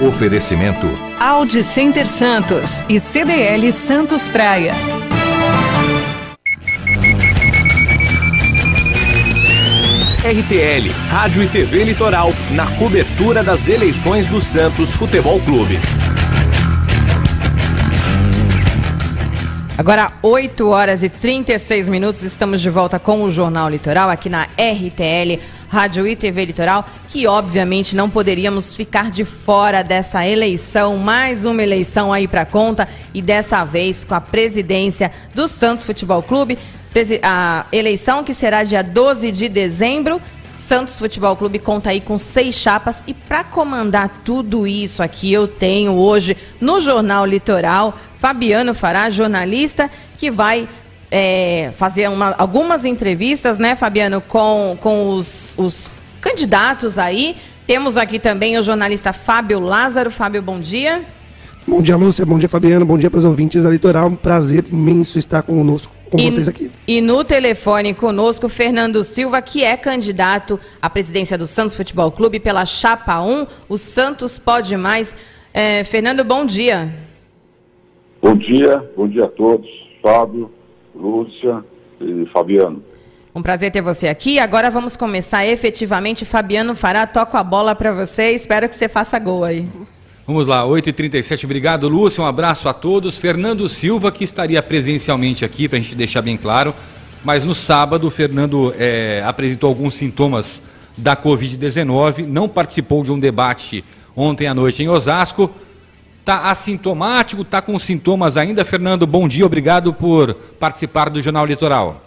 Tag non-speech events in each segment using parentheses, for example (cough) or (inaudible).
Oferecimento Audi Center Santos e CDL Santos Praia. RTL, Rádio e TV Litoral, na cobertura das eleições do Santos Futebol Clube. Agora, 8 horas e 36 minutos, estamos de volta com o Jornal Litoral aqui na RTL, Rádio e TV Litoral, que obviamente não poderíamos ficar de fora dessa eleição, mais uma eleição aí para conta e dessa vez com a presidência do Santos Futebol Clube. A eleição que será dia 12 de dezembro. Santos Futebol Clube conta aí com seis chapas e para comandar tudo isso aqui eu tenho hoje no Jornal Litoral Fabiano Fará, jornalista que vai é, fazer uma, algumas entrevistas, né, Fabiano, com, com os, os candidatos aí. Temos aqui também o jornalista Fábio Lázaro. Fábio, bom dia. Bom dia, Lúcia. Bom dia, Fabiano. Bom dia para os ouvintes da Litoral. Um prazer imenso estar conosco com e, vocês aqui. E no telefone conosco, Fernando Silva, que é candidato à presidência do Santos Futebol Clube pela Chapa 1. O Santos pode mais. É, Fernando, bom dia. Bom dia, bom dia a todos. Fábio, Lúcia e Fabiano. Um prazer ter você aqui. Agora vamos começar efetivamente. Fabiano Fará, toco a bola para você. Espero que você faça gol aí. Vamos lá, 8h37. Obrigado, Lúcio. Um abraço a todos. Fernando Silva, que estaria presencialmente aqui, para a gente deixar bem claro. Mas no sábado, o Fernando é, apresentou alguns sintomas da Covid-19, não participou de um debate ontem à noite em Osasco. Está assintomático, está com sintomas ainda. Fernando, bom dia, obrigado por participar do Jornal Litoral.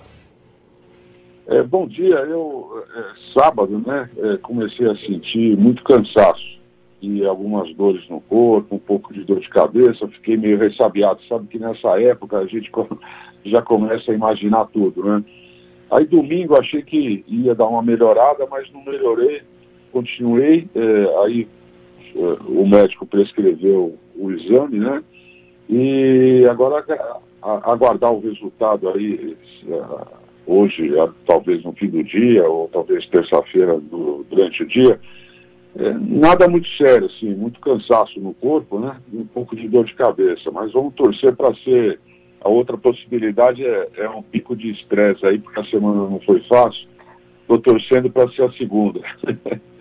É, bom dia, eu é, sábado, né, é, comecei a sentir muito cansaço e algumas dores no corpo, um pouco de dor de cabeça, fiquei meio ressabiado. Sabe que nessa época a gente (laughs) já começa a imaginar tudo, né? Aí domingo achei que ia dar uma melhorada, mas não melhorei, continuei. É, aí é, o médico prescreveu o exame, né? E agora aguardar o resultado aí é, hoje, talvez no fim do dia, ou talvez terça-feira durante o dia é, nada muito sério, assim, muito cansaço no corpo, né? E um pouco de dor de cabeça. Mas vamos torcer para ser. A outra possibilidade é, é um pico de estresse aí, porque a semana não foi fácil. Estou torcendo para ser a segunda.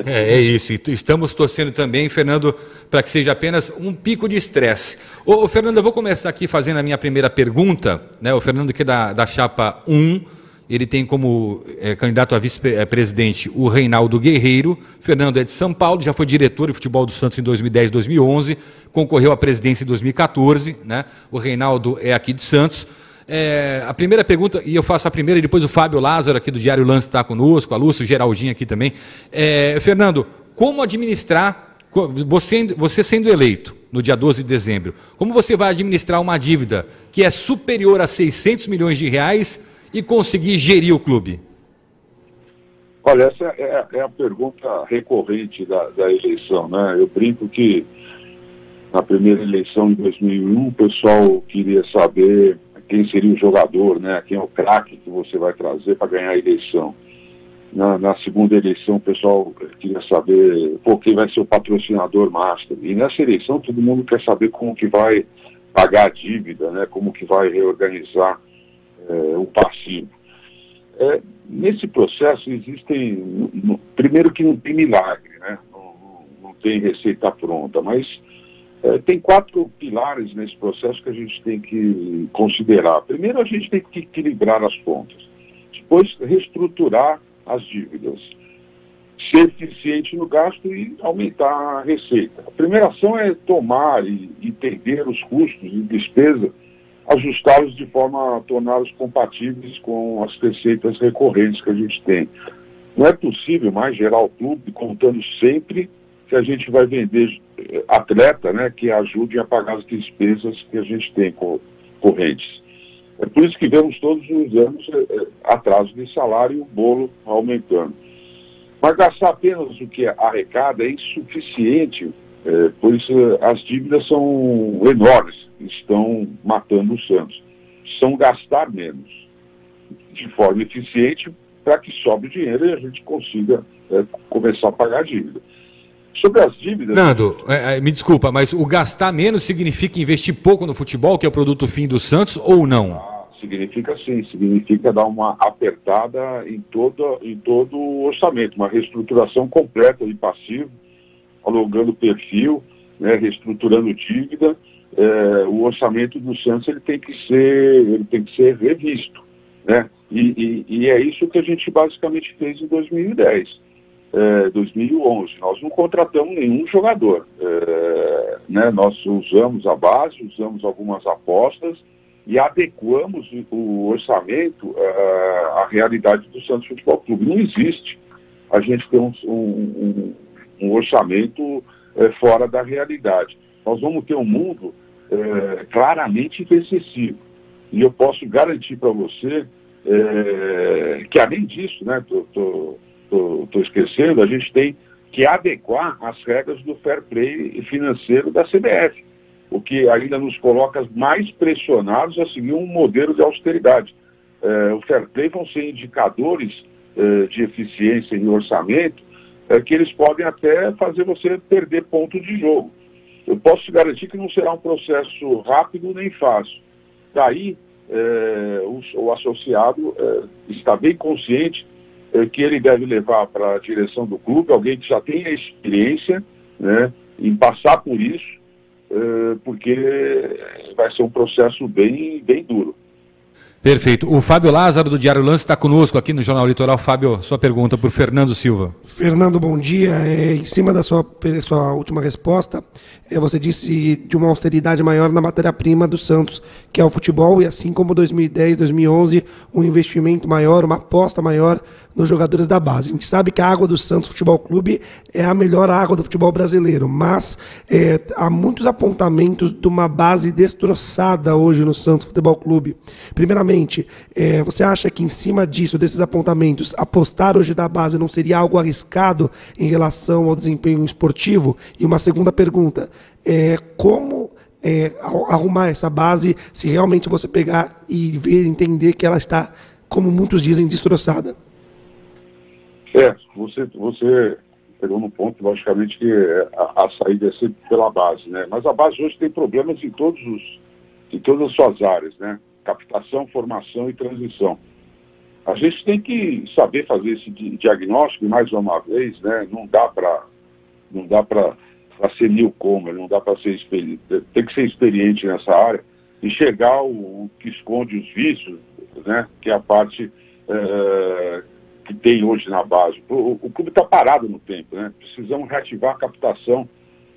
é, é isso. Estamos torcendo também, Fernando, para que seja apenas um pico de estresse. Ô, ô, Fernando, eu vou começar aqui fazendo a minha primeira pergunta. Né? O Fernando, que é da, da chapa 1 ele tem como é, candidato a vice-presidente o Reinaldo Guerreiro. Fernando é de São Paulo, já foi diretor de futebol do Santos em 2010 2011, concorreu à presidência em 2014. Né? O Reinaldo é aqui de Santos. É, a primeira pergunta, e eu faço a primeira, e depois o Fábio Lázaro, aqui do Diário Lance, está conosco, a Lúcio, o Geraldinho aqui também. É, Fernando, como administrar, você, você sendo eleito no dia 12 de dezembro, como você vai administrar uma dívida que é superior a 600 milhões de reais e conseguir gerir o clube? Olha, essa é, é a pergunta recorrente da, da, eleição, né? Eu brinco que na primeira eleição de 2001 o pessoal queria saber quem seria o jogador, né? Quem é o craque que você vai trazer para ganhar a eleição. Na, na, segunda eleição o pessoal queria saber pô, quem vai ser o patrocinador master. E nessa eleição todo mundo quer saber como que vai pagar a dívida, né? Como que vai reorganizar é, o passivo. É, nesse processo existem, no, primeiro que não tem milagre, né? não, não tem receita pronta, mas é, tem quatro pilares nesse processo que a gente tem que considerar. Primeiro, a gente tem que equilibrar as contas. Depois, reestruturar as dívidas. Ser eficiente no gasto e aumentar a receita. A primeira ação é tomar e entender os custos e despesa ajustá-los de forma a torná-los compatíveis com as receitas recorrentes que a gente tem. Não é possível mais gerar o clube contando sempre que a gente vai vender eh, atleta né, que ajudem a pagar as despesas que a gente tem correntes. É por isso que vemos todos os anos é, atraso de salário e o bolo aumentando. Mas gastar apenas o que arrecada é insuficiente, é, pois as dívidas são enormes estão matando o Santos. São gastar menos, de forma eficiente, para que sobre dinheiro e a gente consiga é, começar a pagar a dívida. Sobre as dívidas. Nando, é, é, me desculpa, mas o gastar menos significa investir pouco no futebol, que é o produto fim do Santos, ou não? Ah, significa sim, significa dar uma apertada em todo, em todo o orçamento, uma reestruturação completa de passivo, alongando o perfil, né, reestruturando dívida. É, o orçamento do Santos ele tem que ser, ele tem que ser revisto. Né? E, e, e é isso que a gente basicamente fez em 2010 é, 2011. Nós não contratamos nenhum jogador. É, né, nós usamos a base, usamos algumas apostas e adequamos o orçamento é, à realidade do Santos Futebol Clube. Não existe a gente ter um, um, um orçamento é, fora da realidade. Nós vamos ter um mundo é, claramente excessivo. E eu posso garantir para você é, que, além disso, né, tô, tô estou esquecendo, a gente tem que adequar as regras do fair play financeiro da CBF, o que ainda nos coloca mais pressionados a seguir um modelo de austeridade. É, o fair play vão ser indicadores é, de eficiência em orçamento é, que eles podem até fazer você perder ponto de jogo. Eu posso te garantir que não será um processo rápido nem fácil. Daí, é, o, o, associado é, está bem consciente é, que ele deve levar para a direção do clube alguém que já tenha experiência né, em passar por isso, é, porque vai ser um processo bem, bem duro. Perfeito. O Fábio Lázaro, do Diário Lance, está conosco aqui no Jornal Litoral. Fábio, sua pergunta para o Fernando Silva. Fernando, bom dia. É, em cima da sua, sua última resposta, é, você disse de uma austeridade maior na matéria-prima do Santos, que é o futebol, e assim como 2010, 2011, um investimento maior, uma aposta maior nos jogadores da base. A gente sabe que a água do Santos Futebol Clube é a melhor água do futebol brasileiro, mas é, há muitos apontamentos de uma base destroçada hoje no Santos Futebol Clube. Primeiramente, é, você acha que em cima disso, desses apontamentos, apostar hoje da base não seria algo arriscado em relação ao desempenho esportivo? E uma segunda pergunta, é, como é, arrumar essa base se realmente você pegar e ver, entender que ela está, como muitos dizem, destroçada? É, você, você pegou no ponto, logicamente, que a, a saída é sempre pela base, né? Mas a base hoje tem problemas em todos os, em todas as suas áreas, né? Captação, formação e transição. A gente tem que saber fazer esse diagnóstico, mais uma vez, né? Não dá para não dá para ser newcomer, não dá para ser experiente, tem que ser experiente nessa área, enxergar o, o que esconde os vícios, né, que é a parte é, que tem hoje na base. O, o clube está parado no tempo, né? precisamos reativar a captação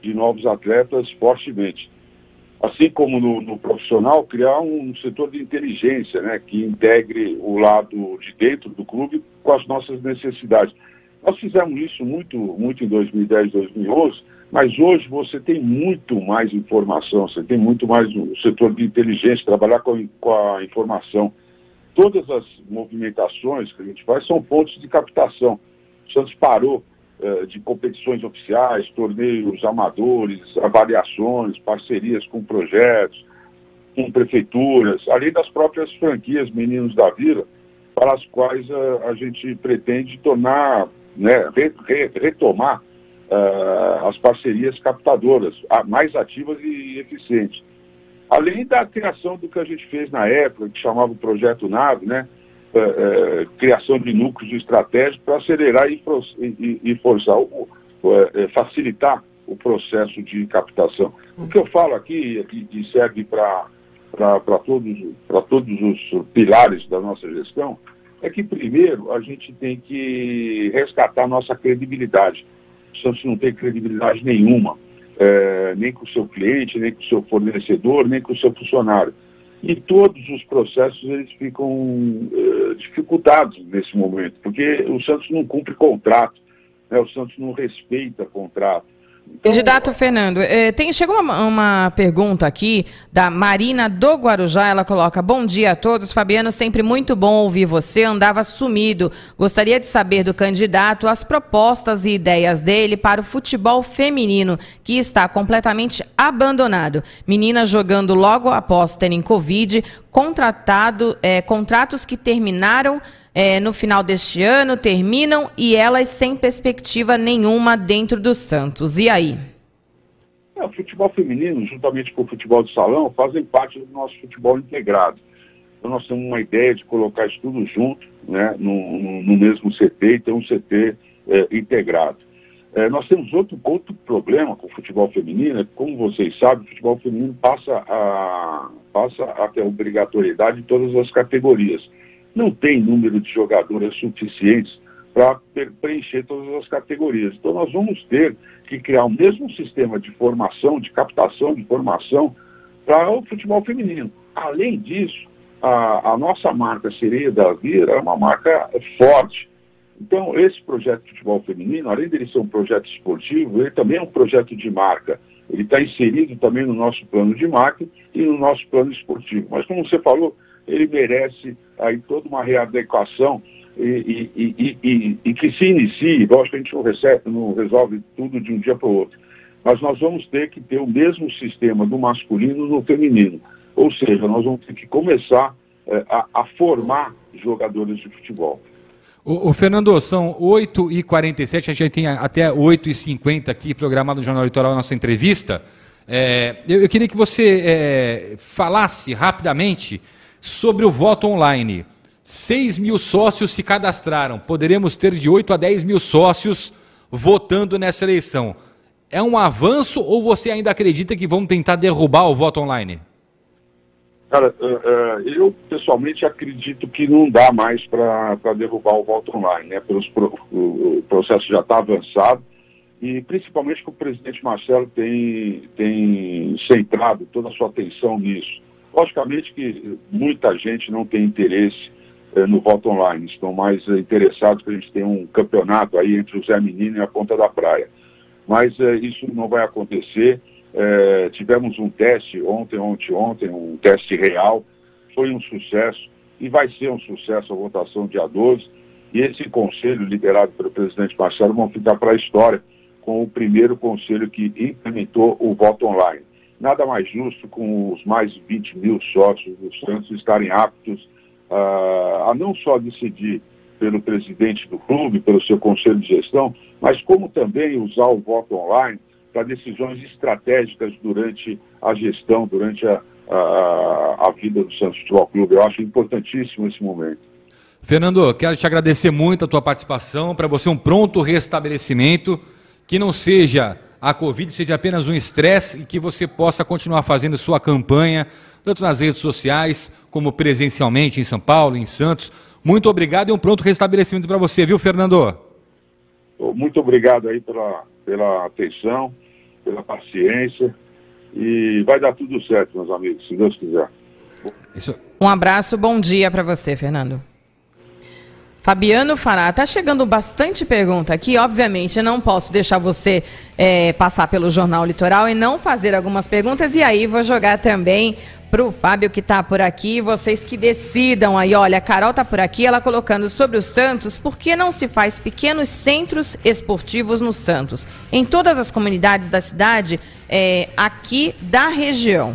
de novos atletas fortemente. Assim como no, no, profissional, criar um setor de inteligência né, que integre o lado de dentro do clube com as nossas necessidades. Nós fizemos isso muito, muito em 2010, 2011, mas hoje você tem muito mais informação, você tem muito mais o setor de inteligência, trabalhar com, com a informação. Todas as movimentações que a gente faz são pontos de captação. O Santos parou de competições oficiais, torneios amadores, avaliações, parcerias com projetos, com prefeituras, além das próprias franquias Meninos da Vila, para as quais a, a gente pretende tornar, né, re, re, retomar uh, as parcerias captadoras, mais ativas e eficientes. Além da criação do que a gente fez na época, que chamava o Projeto Nave, né? Uh, uh, criação de núcleos estratégicos para acelerar e, e, e forçar, o, facilitar o processo de captação. O que eu falo aqui, que serve para todos, todos os pilares da nossa gestão, é que primeiro a gente tem que resgatar nossa credibilidade. O Santos não tem credibilidade nenhuma, é, nem com o seu cliente, nem com o seu fornecedor, nem com o seu funcionário. E todos os processos eles ficam é, dificultados nesse momento, porque o Santos não cumpre contrato, né? o Santos não respeita contrato. Candidato Fernando, eh, tem, chegou uma, uma, pergunta aqui da Marina do Guarujá. Ela coloca: Bom dia a todos. Fabiano, sempre muito bom ouvir você. Andava sumido. Gostaria de saber do candidato as propostas e ideias dele para o futebol feminino, que está completamente abandonado. Meninas jogando logo após terem Covid. contratado, é, contratos que terminaram é, no final deste ano, terminam e elas sem perspectiva nenhuma dentro do Santos. E aí? É, o futebol feminino, juntamente com o futebol de salão, fazem parte do nosso futebol integrado. Então nós temos uma ideia de colocar isso tudo junto, né, no, no, mesmo CT e ter um CT é, integrado. É, nós temos outro, outro problema com o futebol feminino, é, como vocês sabem, o futebol feminino passa a, passa a ter obrigatoriedade em todas as categorias. Não tem número de jogadoras suficientes para preencher todas as categorias. Então nós vamos ter que criar o mesmo sistema de formação, de captação de formação para o futebol feminino. Além disso, a, a nossa marca Sereia da Vira é uma marca forte então, esse projeto de futebol feminino, além dele ser um projeto esportivo, ele também é um projeto de marca. Ele está inserido também no nosso plano de marca e no nosso plano esportivo. Mas, como você falou, ele merece aí toda uma readequação e, e, e, e que se inicie. Lógico que a gente não, recebe, não resolve tudo de um dia para o outro. Mas nós vamos ter que ter o mesmo sistema do masculino no feminino. Ou seja, nós vamos ter que começar é, a, a formar jogadores de futebol. O, o, Fernando, são 8h47, a gente tem até 8h50 aqui programado no Jornal Litoral a nossa entrevista. É, eu, eu, queria que você é, falasse rapidamente sobre o voto online. 6 mil sócios se cadastraram. Poderemos ter de 8 a 10 mil sócios votando nessa eleição. É um avanço ou você ainda acredita que vão tentar derrubar o voto online? Cara, uh, uh, eu pessoalmente acredito que não dá mais para derrubar o voto online, né? O, processo já está avançado e principalmente que o presidente Marcelo tem, tem centrado toda a sua atenção nisso. Logicamente que muita gente não tem interesse uh, no voto online, estão mais interessados que a gente tenha um campeonato aí entre o Zé Menino e a Ponta da Praia. Mas isso não vai acontecer. É, tivemos um teste ontem, ontem, ontem, um teste real, foi um sucesso e vai ser um sucesso a votação dia 12. E esse conselho, liderado pelo presidente Marcelo, vão ficar para a história com o primeiro conselho que implementou o voto online. Nada mais justo com os mais de 20 mil sócios do Santos estarem aptos uh, a não só decidir pelo presidente do clube, pelo seu conselho de gestão, mas como também usar o voto online para decisões estratégicas durante a gestão, durante a, a, a vida do Santos Futebol Clube. Eu acho importantíssimo esse momento. Fernando, quero te agradecer muito a tua participação, para você um pronto restabelecimento, que não seja a Covid, seja apenas um estresse e que você possa continuar fazendo sua campanha, tanto nas redes sociais, como presencialmente em São Paulo, em Santos. Muito obrigado e um pronto restabelecimento para você, viu, Fernando? Muito obrigado aí pela, pela atenção pela paciência e vai dar tudo certo, meus amigos, se Deus quiser. Isso. Um abraço, bom dia para você, Fernando. Fabiano Fará, tá chegando bastante pergunta aqui. Obviamente, eu não posso deixar você é, passar pelo Jornal Litoral e não fazer algumas perguntas. E aí, vou jogar também para o Fábio que está por aqui, vocês que decidam aí. Olha, a Carol está por aqui, ela colocando sobre o Santos, por que não se faz pequenos centros esportivos no Santos? Em todas as comunidades da cidade, é, aqui da região.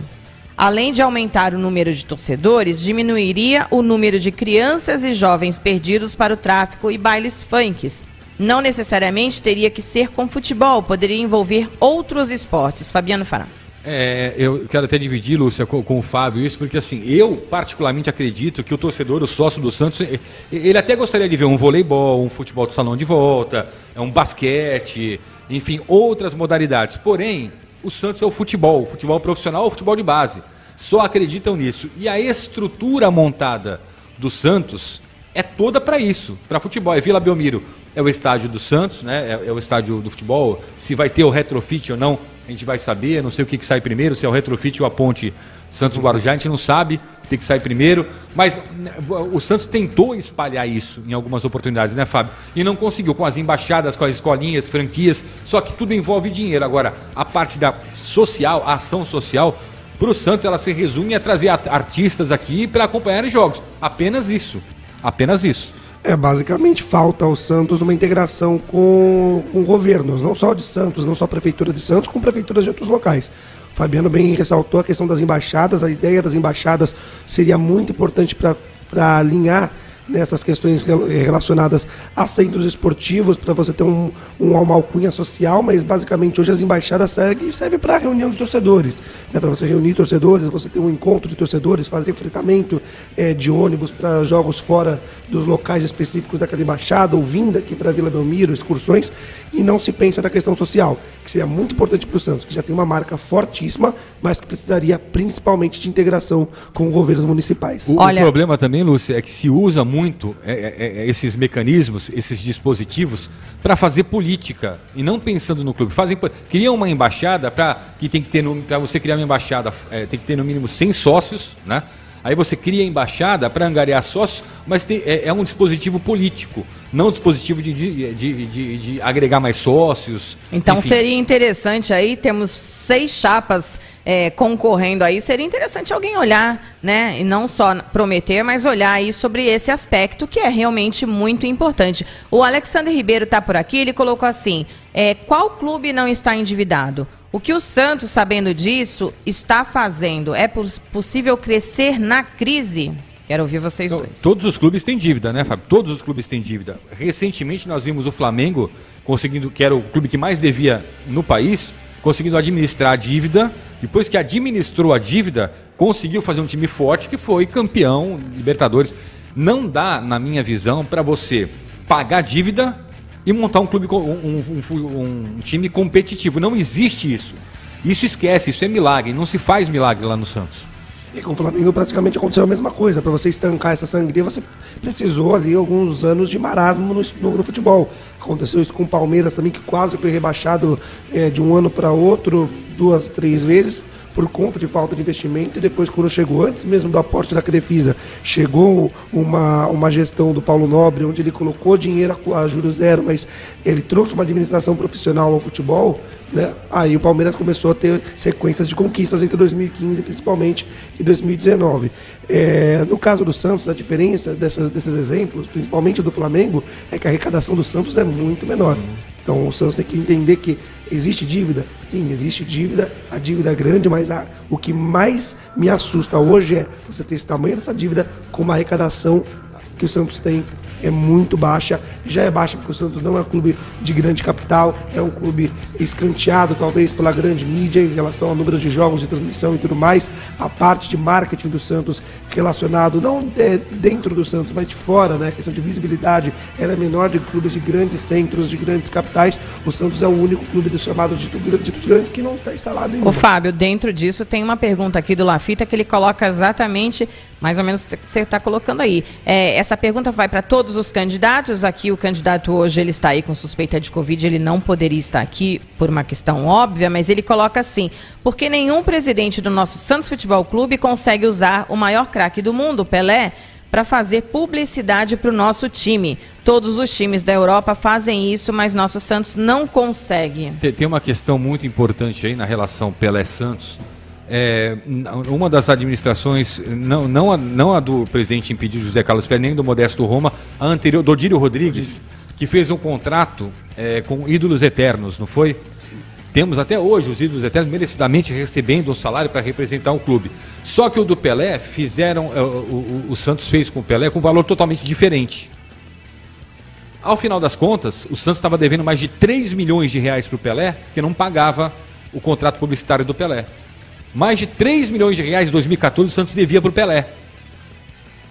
Além de aumentar o número de torcedores, diminuiria o número de crianças e jovens perdidos para o tráfico e bailes funks. Não necessariamente teria que ser com futebol, poderia envolver outros esportes. Fabiano Fará. É, eu quero até dividir, Lúcia, com, com, o Fábio isso, porque assim, eu particularmente acredito que o torcedor, o sócio do Santos, ele até gostaria de ver um voleibol, um futebol de salão de volta, é um basquete, enfim, outras modalidades. Porém, o Santos é o futebol, o futebol profissional o futebol de base. Só acreditam nisso. E a estrutura montada do Santos é toda para isso, para futebol. É Vila Belmiro, é o estádio do Santos, né? É, é, o estádio do futebol. Se vai ter o retrofit ou não, a gente vai saber, não sei o que, que sai primeiro, se é o retrofit ou a ponte Santos Guarujá, a gente não sabe, tem que sair primeiro. Mas né, o Santos tentou espalhar isso em algumas oportunidades, né, Fábio? E não conseguiu, com as embaixadas, com as escolinhas, franquias, só que tudo envolve dinheiro. Agora, a parte da social, a ação social, para o Santos ela se resume a trazer artistas aqui para acompanhar os jogos. Apenas isso. Apenas isso. É, basicamente falta ao Santos uma integração com, com governos, não só de Santos, não só a Prefeitura de Santos, com prefeituras de outros locais. Fabiano bem ressaltou a questão das embaixadas, a ideia das embaixadas seria muito importante para alinhar nessas questões relacionadas a centros esportivos, para você ter um, um, uma alcunha social, mas basicamente hoje as embaixadas servem serve para reunião de torcedores, né, para você reunir torcedores, você ter um encontro de torcedores, fazer fretamento é, de ônibus para jogos fora dos locais específicos daquela embaixada, ou vinda aqui para Vila Belmiro, excursões, e não se pensa na questão social, que seria muito importante para o Santos, que já tem uma marca fortíssima, mas que precisaria principalmente de integração com governos municipais. O, Olha... o problema também, Lúcia, é que se usa muito muito é, é, é, esses mecanismos, esses dispositivos para fazer política e não pensando no clube. Fazem, criam uma embaixada para que tem que ter para você criar uma embaixada é, tem que ter no mínimo 100 sócios, né? Aí você cria a embaixada para angariar sócios, mas tem, é, é, um dispositivo político, não um dispositivo de, de, de, de, de agregar mais sócios. Então enfim. seria interessante aí, temos seis chapas é, concorrendo aí, seria interessante alguém olhar, né? E não só prometer, mas olhar aí sobre esse aspecto que é realmente muito importante. O Alexander Ribeiro está por aqui, ele colocou assim: é, qual clube não está endividado? O que o Santos, sabendo disso, está fazendo? É possível crescer na crise? Quero ouvir vocês Não, dois. Todos os clubes têm dívida, né, Fábio? Todos os clubes têm dívida. Recentemente nós vimos o Flamengo conseguindo, que era o clube que mais devia no país, conseguindo administrar a dívida. Depois que administrou a dívida, conseguiu fazer um time forte que foi campeão Libertadores. Não dá, na minha visão, para você pagar dívida e montar um clube um, um, um, time competitivo. Não existe isso. Isso esquece, isso é milagre. Não se faz milagre lá no Santos. E com o Flamengo praticamente aconteceu a mesma coisa. Para você estancar essa sangria, você precisou ali alguns anos de marasmo no, no, no futebol. Aconteceu isso com o Palmeiras também, que quase foi rebaixado é, de um ano para outro, duas, três vezes por conta de falta de investimento e depois quando chegou, antes mesmo do aporte da Crefisa, chegou uma, uma gestão do Paulo Nobre, onde ele colocou dinheiro a, a juros zero, mas ele trouxe uma administração profissional ao futebol, né? aí o Palmeiras começou a ter sequências de conquistas entre 2015 principalmente e 2019. É, no caso do Santos, a diferença dessas, desses exemplos, principalmente do Flamengo, é que a arrecadação do Santos é muito menor. Então o Santos tem que entender que existe dívida? Sim, existe dívida, a dívida é grande, mas a, o que mais me assusta hoje é você ter esse tamanho dessa dívida com uma arrecadação que o Santos tem é muito baixa. Já é baixa porque o Santos não é um clube de grande capital, é um clube escanteado talvez pela grande mídia em relação ao número de jogos de transmissão e tudo mais. A parte de marketing do Santos relacionado não é dentro do Santos, mas de fora, né? A questão de visibilidade, ela é menor de clubes de grandes centros, de grandes capitais. O Santos é o único clube dos chamados de dos grandes que não está instalado em. O Fábio, dentro disso tem uma pergunta aqui do Lafita que ele coloca exatamente mais ou menos que você está colocando aí. É, essa pergunta vai para todos os candidatos. Aqui o candidato hoje ele está aí com suspeita de Covid, ele não poderia estar aqui por uma questão óbvia, mas ele coloca assim: porque nenhum presidente do nosso Santos Futebol Clube consegue usar o maior craque do mundo, Pelé, para fazer publicidade para o nosso time. Todos os times da Europa fazem isso, mas nosso Santos não consegue. Tem uma questão muito importante aí na relação Pelé-Santos é, uma das administrações, não, não, a, não a do presidente impedido José Carlos Pérez, nem do Modesto Roma, a anterior, do Dírio Rodrigues, que fez um contrato é, com ídolos eternos, não foi? Temos até hoje os ídolos eternos merecidamente recebendo um salário para representar o clube. Só que o do Pelé fizeram, é, o, o, Santos fez com o Pelé com um valor totalmente diferente. Ao final das contas, o Santos estava devendo mais de 3 milhões de reais para o Pelé, que não pagava o contrato publicitário do Pelé. Mais de 3 milhões de reais em 2014 o Santos devia para o Pelé.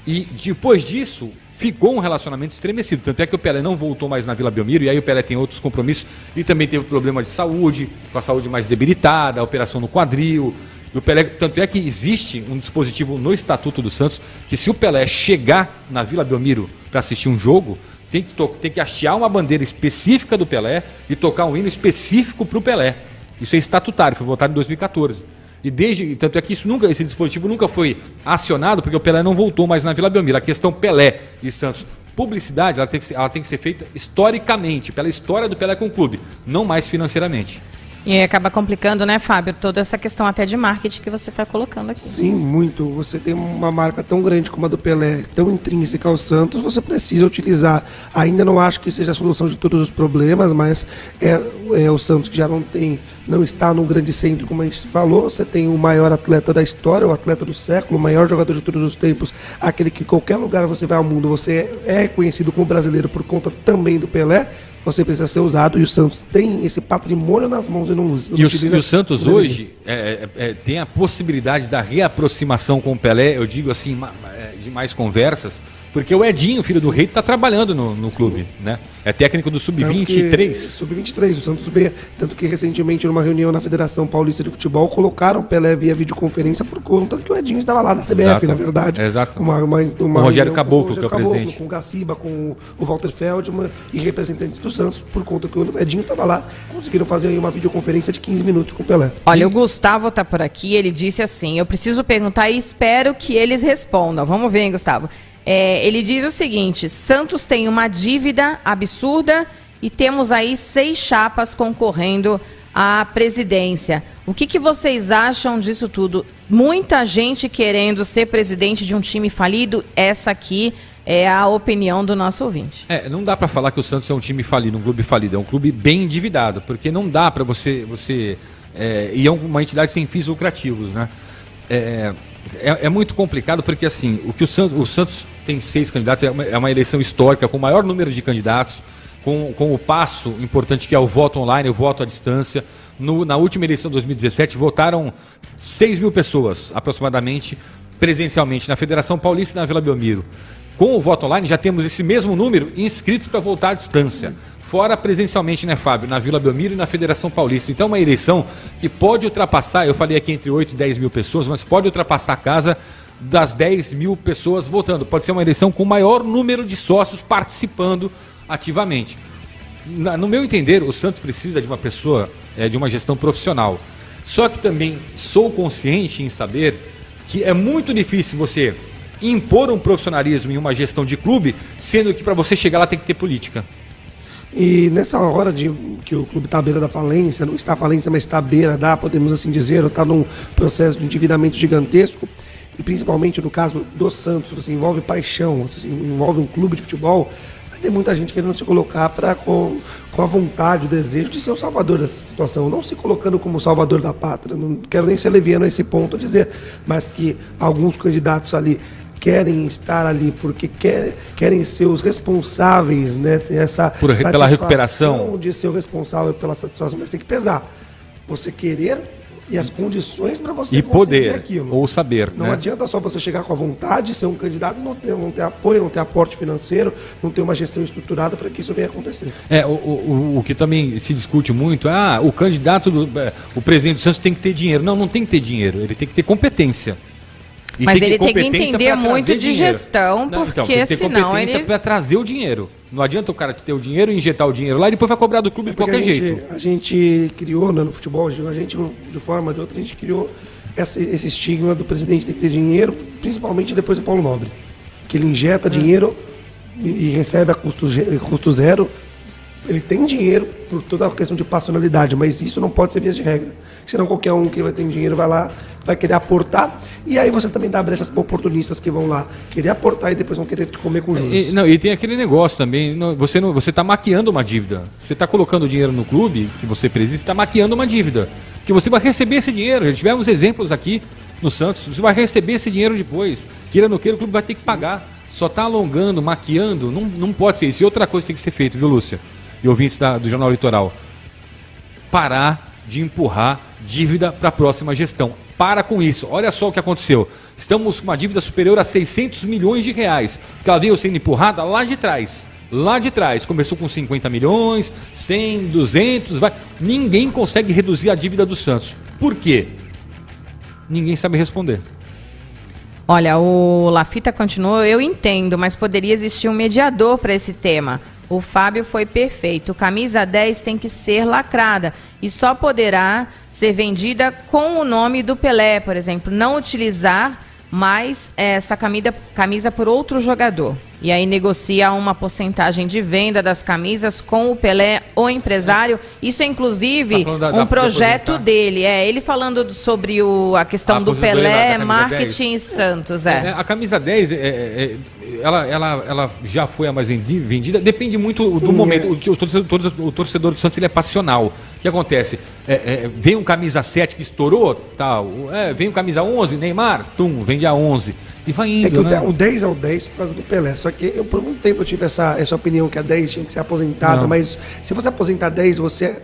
E depois disso, ficou um relacionamento estremecido. Tanto é que o Pelé não voltou mais na Vila Belmiro, e aí o Pelé tem outros compromissos, e também teve problema de saúde, com a saúde mais debilitada, a operação no quadril. E o Pelé, tanto é que existe um dispositivo no Estatuto do Santos que se o Pelé chegar na Vila Belmiro para assistir um jogo, tem que, tem que hastear uma bandeira específica do Pelé e tocar um hino específico para o Pelé. Isso é estatutário, foi votado em 2014. E desde, tanto é que isso nunca, esse dispositivo nunca foi acionado, porque o Pelé não voltou mais na Vila Belmiro. A questão Pelé e Santos, publicidade, ela tem, que ser, ela tem que ser feita historicamente, pela história do Pelé com o clube, não mais financeiramente. E acaba complicando, né, Fábio, toda essa questão até de marketing que você está colocando aqui. Sim, muito. Você tem uma marca tão grande como a do Pelé, tão intrínseca ao Santos, você precisa utilizar. Ainda não acho que seja a solução de todos os problemas, mas é, é o Santos que já não tem, não está num grande centro, como a gente falou. Você tem o maior atleta da história, o atleta do século, o maior jogador de todos os tempos, aquele que qualquer lugar você vai ao mundo, você é reconhecido como brasileiro por conta também do Pelé você precisa ser usado e o Santos tem esse patrimônio nas mãos e não usa. E, o, e o Santos hoje é, é, é, tem a possibilidade da reaproximação com o Pelé, eu digo assim, é, de mais conversas, porque o Edinho, filho do rei, está trabalhando no, no clube, né? É técnico do Sub-23. Sub-23, do Santos B. Tanto que recentemente, numa reunião na Federação Paulista de Futebol, colocaram o Pelé via videoconferência por conta que o Edinho estava lá na CBF, Exato. na verdade. Exato. Uma, uma, uma o Rogério Caboclo, que é o presidente. Com o Gaciba, com o Walter Feldman e representantes do Santos, por conta que o Edinho estava lá. Conseguiram fazer aí uma videoconferência de 15 minutos com o Pelé. Olha, e... o Gustavo está por aqui, ele disse assim: eu preciso perguntar e espero que eles respondam. Vamos ver, hein, Gustavo. É, ele diz o seguinte: Santos tem uma dívida absurda e temos aí seis chapas concorrendo à presidência. O que, que vocês acham disso tudo? Muita gente querendo ser presidente de um time falido. Essa aqui é a opinião do nosso ouvinte. É, não dá para falar que o Santos é um time falido, um clube falido, é um clube bem endividado, porque não dá para você você é, e é uma entidade sem fins lucrativos, né? É, é, é, muito complicado porque assim o que o Santos, o Santos tem seis candidatos, é uma, é uma, eleição histórica com o maior número de candidatos, com, com o passo importante que é o voto online, o voto à distância. No, na última eleição de 2017 votaram 6 mil pessoas aproximadamente presencialmente na Federação Paulista e na Vila Belmiro. Com o voto online já temos esse mesmo número inscritos para votar à distância fora presencialmente, né, Fábio? Na Vila Belmiro e na Federação Paulista. Então, uma eleição que pode ultrapassar, eu falei aqui entre 8 e 10 mil pessoas, mas pode ultrapassar a casa das 10 mil pessoas votando. Pode ser uma eleição com o maior número de sócios participando ativamente. Na, no meu entender, o Santos precisa de uma pessoa, é, de uma gestão profissional. Só que também sou consciente em saber que é muito difícil você impor um profissionalismo em uma gestão de clube, sendo que para você chegar lá tem que ter política. E nessa hora de que o clube está à beira da falência, não está à falência, mas está à beira da, podemos assim dizer, está num processo de endividamento gigantesco, e principalmente no caso do Santos, você envolve paixão, você envolve um clube de futebol, vai ter muita gente querendo se colocar para com, com a vontade, o desejo de ser o salvador dessa situação, não se colocando como salvador da pátria, não quero nem ser leviano a esse ponto dizer, mas que alguns candidatos ali querem estar ali porque quer, querem ser os responsáveis, né? Tem essa Por, pela recuperação de ser o responsável pela satisfação, mas tem que pesar. Você querer e as condições para você e poder aquilo. ou saber. Não né? adianta só você chegar com a vontade, ser um candidato, não ter, não ter apoio, não ter aporte financeiro, não ter uma gestão estruturada para que isso venha acontecer. É o, o, o que também se discute muito é ah, o candidato, do, é, o presidente do Santos tem que ter dinheiro. Não, não tem que ter dinheiro. Ele tem que ter competência. E Mas tem ele tem que entender muito de dinheiro. gestão, não, porque então, tem que ter senão ele... para trazer o dinheiro. Não adianta o cara ter o dinheiro e injetar o dinheiro lá e depois vai cobrar do clube é de qualquer a gente, jeito. A gente criou né, no futebol, a gente de forma ou de outra, a gente criou essa, esse estigma do presidente ter que ter dinheiro, principalmente depois do Paulo Nobre. Que ele injeta é. dinheiro e, e recebe a custo, custo zero ele tem dinheiro por toda a questão de passionalidade, mas isso não pode ser via de regra. Senão qualquer um que vai ter dinheiro vai lá, vai querer aportar, e aí você também dá brechas para oportunistas que vão lá querer aportar e depois vão querer comer com juros. E, não, e tem aquele negócio também, não, você não, você está maquiando uma dívida. Você está colocando dinheiro no clube que você precisa, está maquiando uma dívida. Que você vai receber esse dinheiro. Já tivemos exemplos aqui no Santos, você vai receber esse dinheiro depois. Queira não queira, o clube vai ter que pagar. Só está alongando, maquiando, não, não pode ser isso. E outra coisa tem que ser feito, viu, Lúcia? E ouvintes da, do Jornal Litoral, parar de empurrar dívida para a próxima gestão. Para com isso. Olha só o que aconteceu. Estamos com uma dívida superior a 600 milhões de reais, que ela veio sendo empurrada lá de trás. Lá de trás, começou com 50 milhões, 100, 200, vai. Ninguém consegue reduzir a dívida do Santos. Por quê? Ninguém sabe responder. Olha, o Lafita continuou, eu entendo, mas poderia existir um mediador para esse tema. O Fábio foi perfeito. Camisa 10 tem que ser lacrada e só poderá ser vendida com o nome do Pelé, por exemplo. Não utilizar mais essa camisa, camisa por outro jogador. E aí negocia uma porcentagem de venda das camisas com o Pelé, o empresário. Isso é inclusive tá da, um da, projeto dele. É ele falando sobre o, a questão a do Pelé, marketing 10. Santos. É. é. a camisa 10, é, é, é, ela, ela, ela já foi a mais vendida. Depende muito do momento. O, o, torcedor, o torcedor do Santos ele é passional. Que acontece? É, é, vem um camisa 7 que estourou, tal. É, vem um camisa 11, Neymar, tum, vende a 11. E vai indo, é que né? o 10 é o 10 por causa do Pelé. Só que eu, por muito tempo eu tive essa, essa opinião que a 10 tinha que ser aposentada, Não. mas se você aposentar 10, você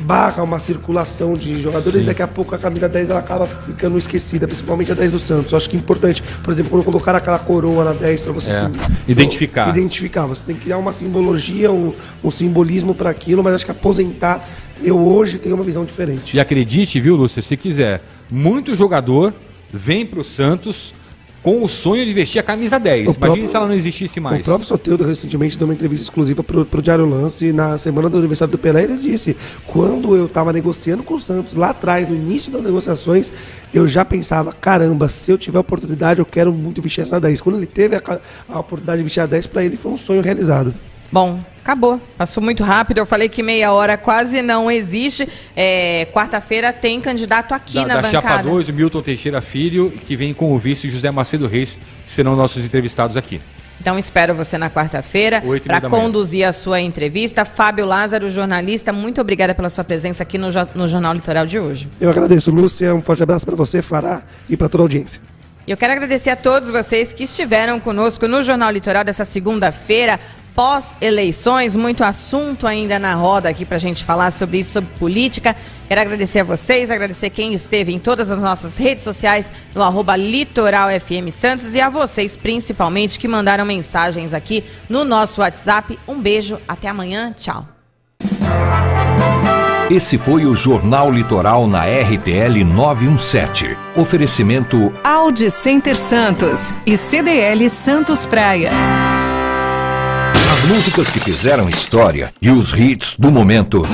barra uma circulação de jogadores, Sim. daqui a pouco a camisa 10 ela acaba ficando esquecida, principalmente a 10 do Santos. Eu acho que é importante, por exemplo, quando colocar aquela coroa na 10 para você é. se, identificar. Identificar. Você tem que criar uma simbologia, um, um simbolismo para aquilo, mas acho que aposentar, eu hoje tenho uma visão diferente. E acredite, viu, Lúcia, se quiser, muito jogador vem para o Santos com o sonho de vestir a camisa 10. Imagina próprio, se ela não existisse mais. O próprio Soteldo recentemente deu uma entrevista exclusiva para o Diário Lance na semana do aniversário do Pelé. Ele disse: quando eu estava negociando com o Santos, lá atrás, no início das negociações, eu já pensava: caramba, se eu tiver a oportunidade, eu quero muito vestir essa 10. Quando ele teve a, a oportunidade de vestir a 10, para ele foi um sonho realizado. Bom, acabou. Passou muito rápido. Eu falei que meia hora quase não existe. É, Quarta-feira tem candidato aqui da, na da bancada. Da Chapa 2, Milton Teixeira Filho, que vem com o vice José Macedo Reis, que serão nossos entrevistados aqui. Então espero você na quarta-feira para conduzir a sua entrevista. Fábio Lázaro, jornalista, muito obrigada pela sua presença aqui no, no Jornal Litoral de hoje. Eu agradeço, Lúcia. Um forte abraço para você, Fará, e para toda a audiência. Eu quero agradecer a todos vocês que estiveram conosco no Jornal Litoral dessa segunda-feira pós-eleições, muito assunto ainda na roda aqui para a gente falar sobre isso, sobre política. Quero agradecer a vocês, agradecer quem esteve em todas as nossas redes sociais, no arroba Litoral FM Santos e a vocês principalmente que mandaram mensagens aqui no nosso WhatsApp. Um beijo, até amanhã, tchau. Esse foi o Jornal Litoral na RTL 917. Oferecimento Audi Center Santos e CDL Santos Praia músicas que fizeram história e os hits do momento.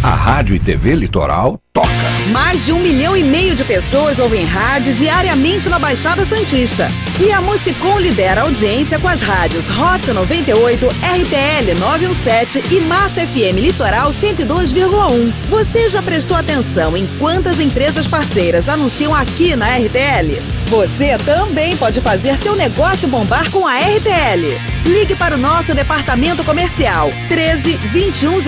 A Rádio e TV Litoral. Mais de um milhão e meio de pessoas ouvem rádio diariamente na Baixada Santista. E a Musicom lidera a audiência com as rádios Hot 98, RTL 917 e Massa FM Litoral 102,1. Você já prestou atenção em quantas empresas parceiras anunciam aqui na RTL? Você também pode fazer seu negócio bombar com a RTL. Ligue para o nosso departamento comercial 13 21